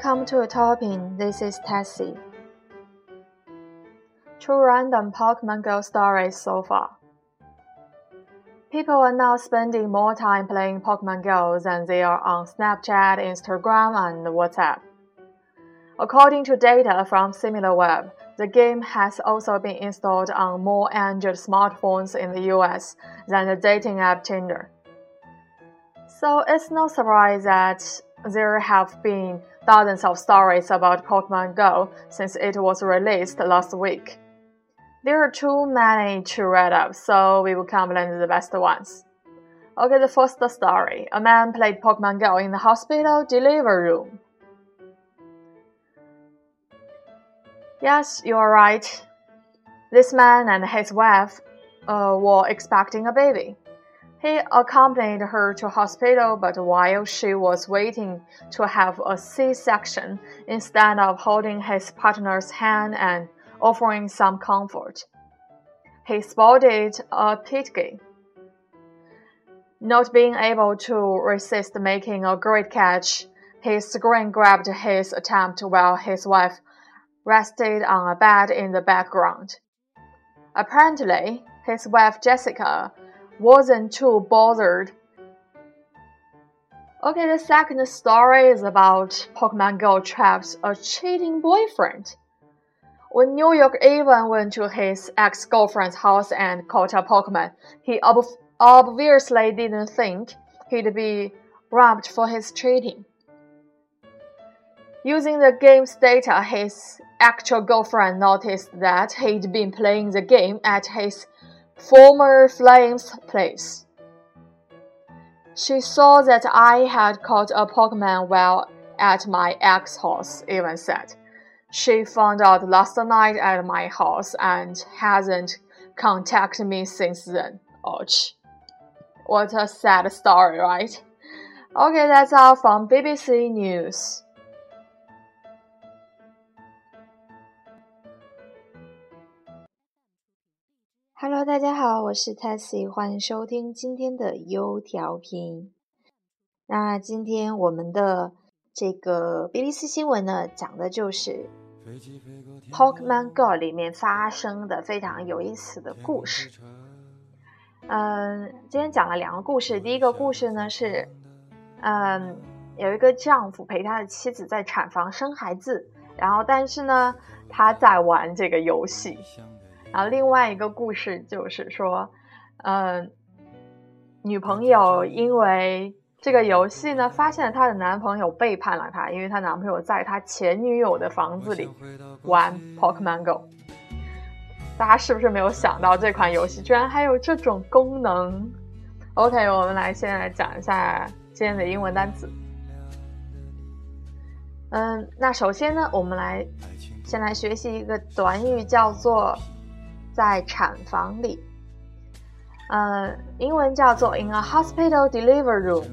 Welcome to Topping. This is Tessie. Two random Pokemon Go stories so far. People are now spending more time playing Pokemon Go than they are on Snapchat, Instagram, and WhatsApp. According to data from SimilarWeb, the game has also been installed on more Android smartphones in the US than the dating app Tinder. So it's no surprise that there have been dozens of stories about Pokemon Go since it was released last week. There are too many to read up, so we will combine the best ones. Okay, the first story. A man played Pokemon Go in the hospital delivery room. Yes, you are right. This man and his wife uh, were expecting a baby. He accompanied her to hospital, but while she was waiting to have a C-section, instead of holding his partner's hand and offering some comfort, he spotted a pidgey. Not being able to resist making a great catch, he screen grabbed his attempt while his wife rested on a bed in the background. Apparently, his wife Jessica wasn't too bothered. Okay, the second story is about Pokemon Go traps a cheating boyfriend. When New York even went to his ex girlfriend's house and caught a Pokemon, he ob obviously didn't think he'd be robbed for his cheating. Using the game's data, his actual girlfriend noticed that he'd been playing the game at his former Flames place. She saw that I had caught a Pokemon while at my ex house, even said. She found out last night at my house and hasn't contacted me since then. Ouch. What a sad story, right? Okay, that's all from BBC News. Hello，大家好，我是 Tessy，欢迎收听今天的优调频。那今天我们的这个 BBC 新闻呢，讲的就是 Pokemon Go 里面发生的非常有意思的故事。嗯，今天讲了两个故事。第一个故事呢是，嗯，有一个丈夫陪他的妻子在产房生孩子，然后但是呢，他在玩这个游戏。然后另外一个故事就是说，嗯，女朋友因为这个游戏呢，发现她的男朋友背叛了她，因为她男朋友在她前女友的房子里玩 Pokemon Go。大家是不是没有想到这款游戏居然还有这种功能？OK，我们来先来讲一下今天的英文单词。嗯，那首先呢，我们来先来学习一个短语，叫做。在产房里，呃，英文叫做 in a hospital delivery room。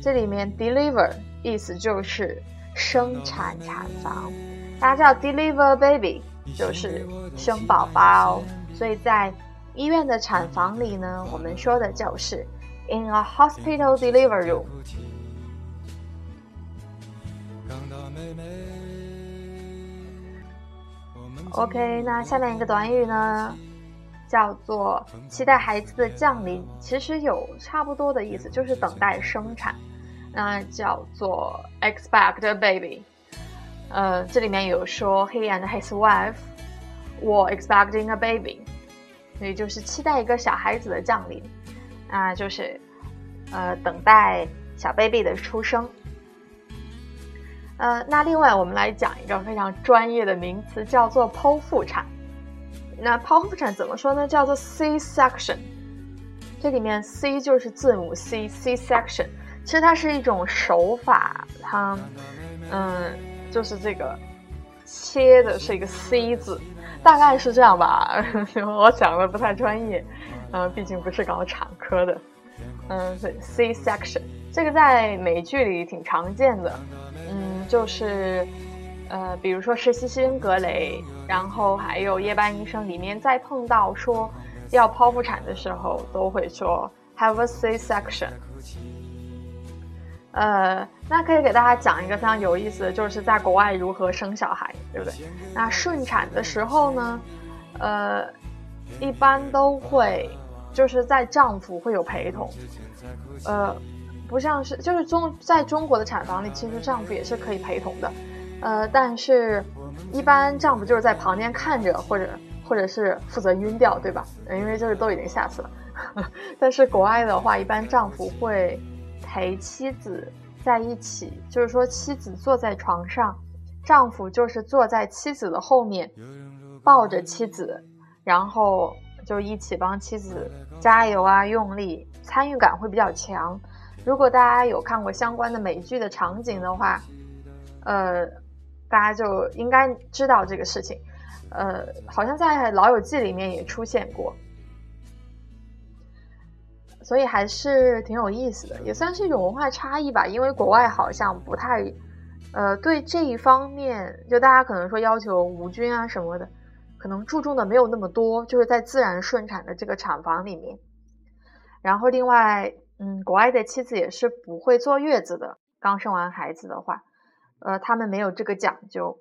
这里面 deliver 意思就是生产产房，大家知道 deliver baby 就是生宝宝，所以在医院的产房里呢，我们说的就是 in a hospital delivery room。OK，那下面一个短语呢，叫做期待孩子的降临，其实有差不多的意思，就是等待生产。那叫做 expect a baby。呃，这里面有说 he and his wife were expecting a baby，所以就是期待一个小孩子的降临，啊，就是呃等待小 baby 的出生。呃，那另外我们来讲一个非常专业的名词，叫做剖腹产。那剖腹产怎么说呢？叫做 C-section。这里面 C 就是字母 C，C-section。其实它是一种手法，它，嗯，就是这个切的是一个 C 字，大概是这样吧。我讲的不太专业，嗯，毕竟不是搞产科的。嗯，对，C-section 这个在美剧里挺常见的。嗯就是，呃，比如说实习生格雷，然后还有夜班医生里面，再碰到说要剖腹产的时候，都会说 have a C-section。呃，那可以给大家讲一个非常有意思的，就是在国外如何生小孩，对不对？那顺产的时候呢，呃，一般都会就是在丈夫会有陪同，呃，不像是就是中在中国的产房里，其实丈夫也是可以陪同的，呃，但是一般丈夫就是在旁边看着，或者或者是负责晕掉，对吧？因为就是都已经下去了。但是国外的话，一般丈夫会。陪妻子在一起，就是说妻子坐在床上，丈夫就是坐在妻子的后面，抱着妻子，然后就一起帮妻子加油啊，用力，参与感会比较强。如果大家有看过相关的美剧的场景的话，呃，大家就应该知道这个事情。呃，好像在《老友记》里面也出现过。所以还是挺有意思的，也算是一种文化差异吧。因为国外好像不太，呃，对这一方面，就大家可能说要求无菌啊什么的，可能注重的没有那么多，就是在自然顺产的这个产房里面。然后另外，嗯，国外的妻子也是不会坐月子的，刚生完孩子的话，呃，他们没有这个讲究。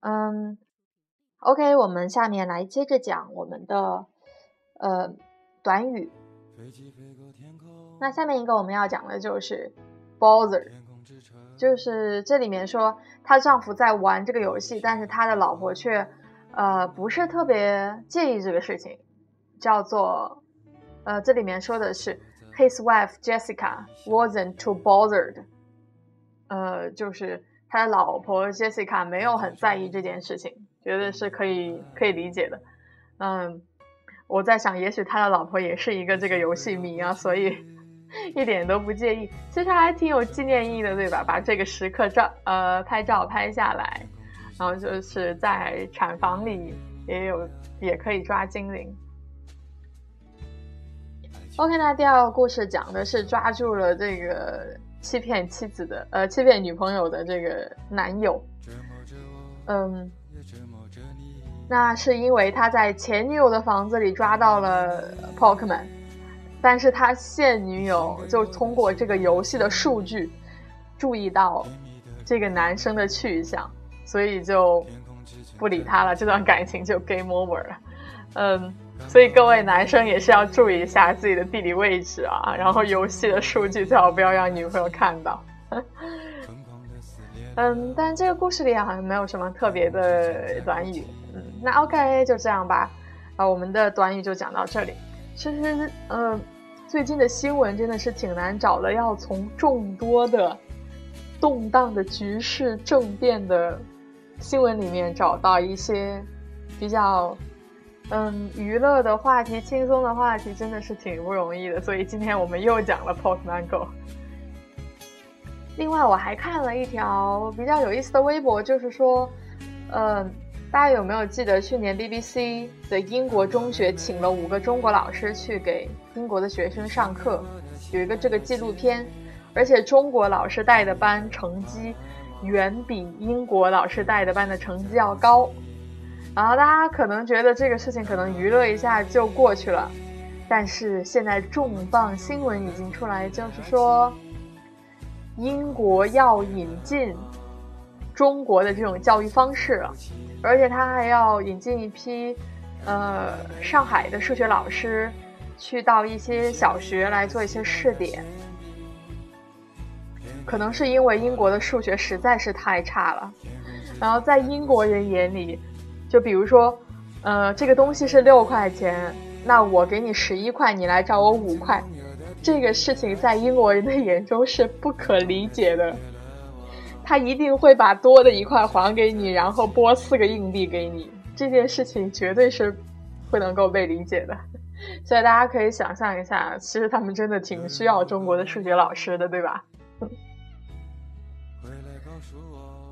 嗯，OK，我们下面来接着讲我们的，呃。短语。那下面一个我们要讲的就是 bother，就是这里面说她丈夫在玩这个游戏，但是他的老婆却呃不是特别介意这个事情，叫做呃这里面说的是 his wife Jessica wasn't too bothered，呃就是他的老婆 Jessica 没有很在意这件事情，觉得是可以可以理解的，嗯。我在想，也许他的老婆也是一个这个游戏迷啊，所以一点都不介意。其实还挺有纪念意义的，对吧？把这个时刻照呃拍照拍下来，然后就是在产房里也有也可以抓精灵。OK，那第二个故事讲的是抓住了这个欺骗妻子的呃欺骗女朋友的这个男友，嗯。那是因为他在前女友的房子里抓到了 Pokemon，但是他现女友就通过这个游戏的数据注意到这个男生的去向，所以就不理他了，这段感情就 game over 了。嗯，所以各位男生也是要注意一下自己的地理位置啊，然后游戏的数据最好不要让女朋友看到。嗯，但这个故事里好像没有什么特别的短语。嗯那 OK，就这样吧，啊，我们的短语就讲到这里。其实，嗯，最近的新闻真的是挺难找的，要从众多的动荡的局势、政变的新闻里面找到一些比较，嗯，娱乐的话题、轻松的话题，真的是挺不容易的。所以今天我们又讲了 Pokemon Go。另外，我还看了一条比较有意思的微博，就是说，嗯。大家有没有记得去年 BBC 的英国中学请了五个中国老师去给英国的学生上课，有一个这个纪录片，而且中国老师带的班成绩远比英国老师带的班的成绩要高。然后大家可能觉得这个事情可能娱乐一下就过去了，但是现在重磅新闻已经出来，就是说英国要引进中国的这种教育方式了。而且他还要引进一批，呃，上海的数学老师，去到一些小学来做一些试点。可能是因为英国的数学实在是太差了，然后在英国人眼里，就比如说，呃，这个东西是六块钱，那我给你十一块，你来找我五块，这个事情在英国人的眼中是不可理解的。他一定会把多的一块还给你，然后拨四个硬币给你。这件事情绝对是不能够被理解的，所以大家可以想象一下，其实他们真的挺需要中国的数学老师的，对吧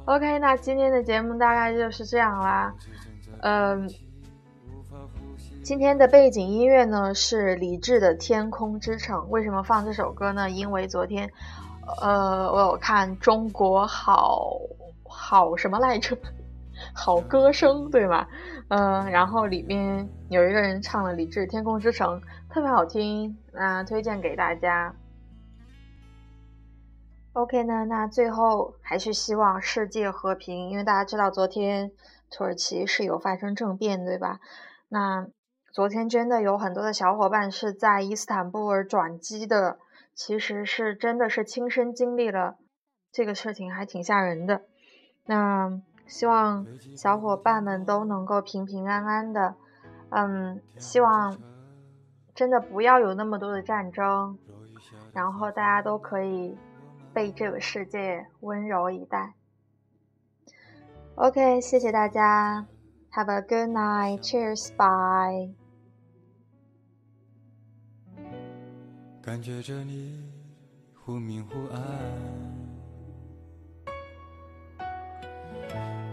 ？OK，那今天的节目大概就是这样啦。嗯，今天的背景音乐呢是李志的《天空之城》。为什么放这首歌呢？因为昨天。呃，我有看中国好好什么来着？好歌声对吗？嗯，然后里面有一个人唱了李志《天空之城》，特别好听，那推荐给大家。OK 呢，那最后还是希望世界和平，因为大家知道昨天土耳其是有发生政变，对吧？那昨天真的有很多的小伙伴是在伊斯坦布尔转机的，其实是真的是亲身经历了这个事情，还挺吓人的。那希望小伙伴们都能够平平安安的，嗯，希望真的不要有那么多的战争，然后大家都可以。被这个世界温柔以待。OK，谢谢大家，Have a good night，Cheers，Bye。感觉着你忽明忽暗，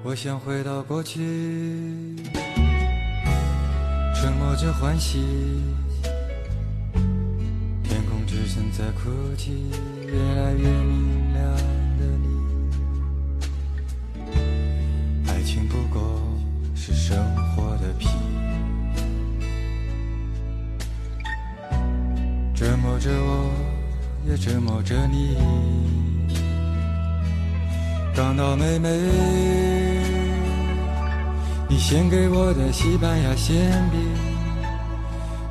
我想回到过去，沉默着欢喜。天空只剩在哭泣，越来越明亮生活的皮，折磨着我，也折磨着你。港岛妹妹，你献给我的西班牙馅饼，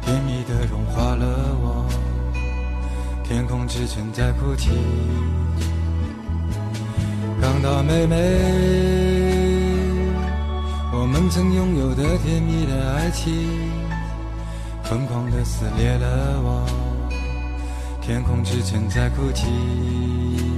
甜蜜的融化了我。天空之城在哭泣，港岛妹妹，我们曾拥有的甜蜜的爱情，疯狂的撕裂了我。天空之城在哭泣。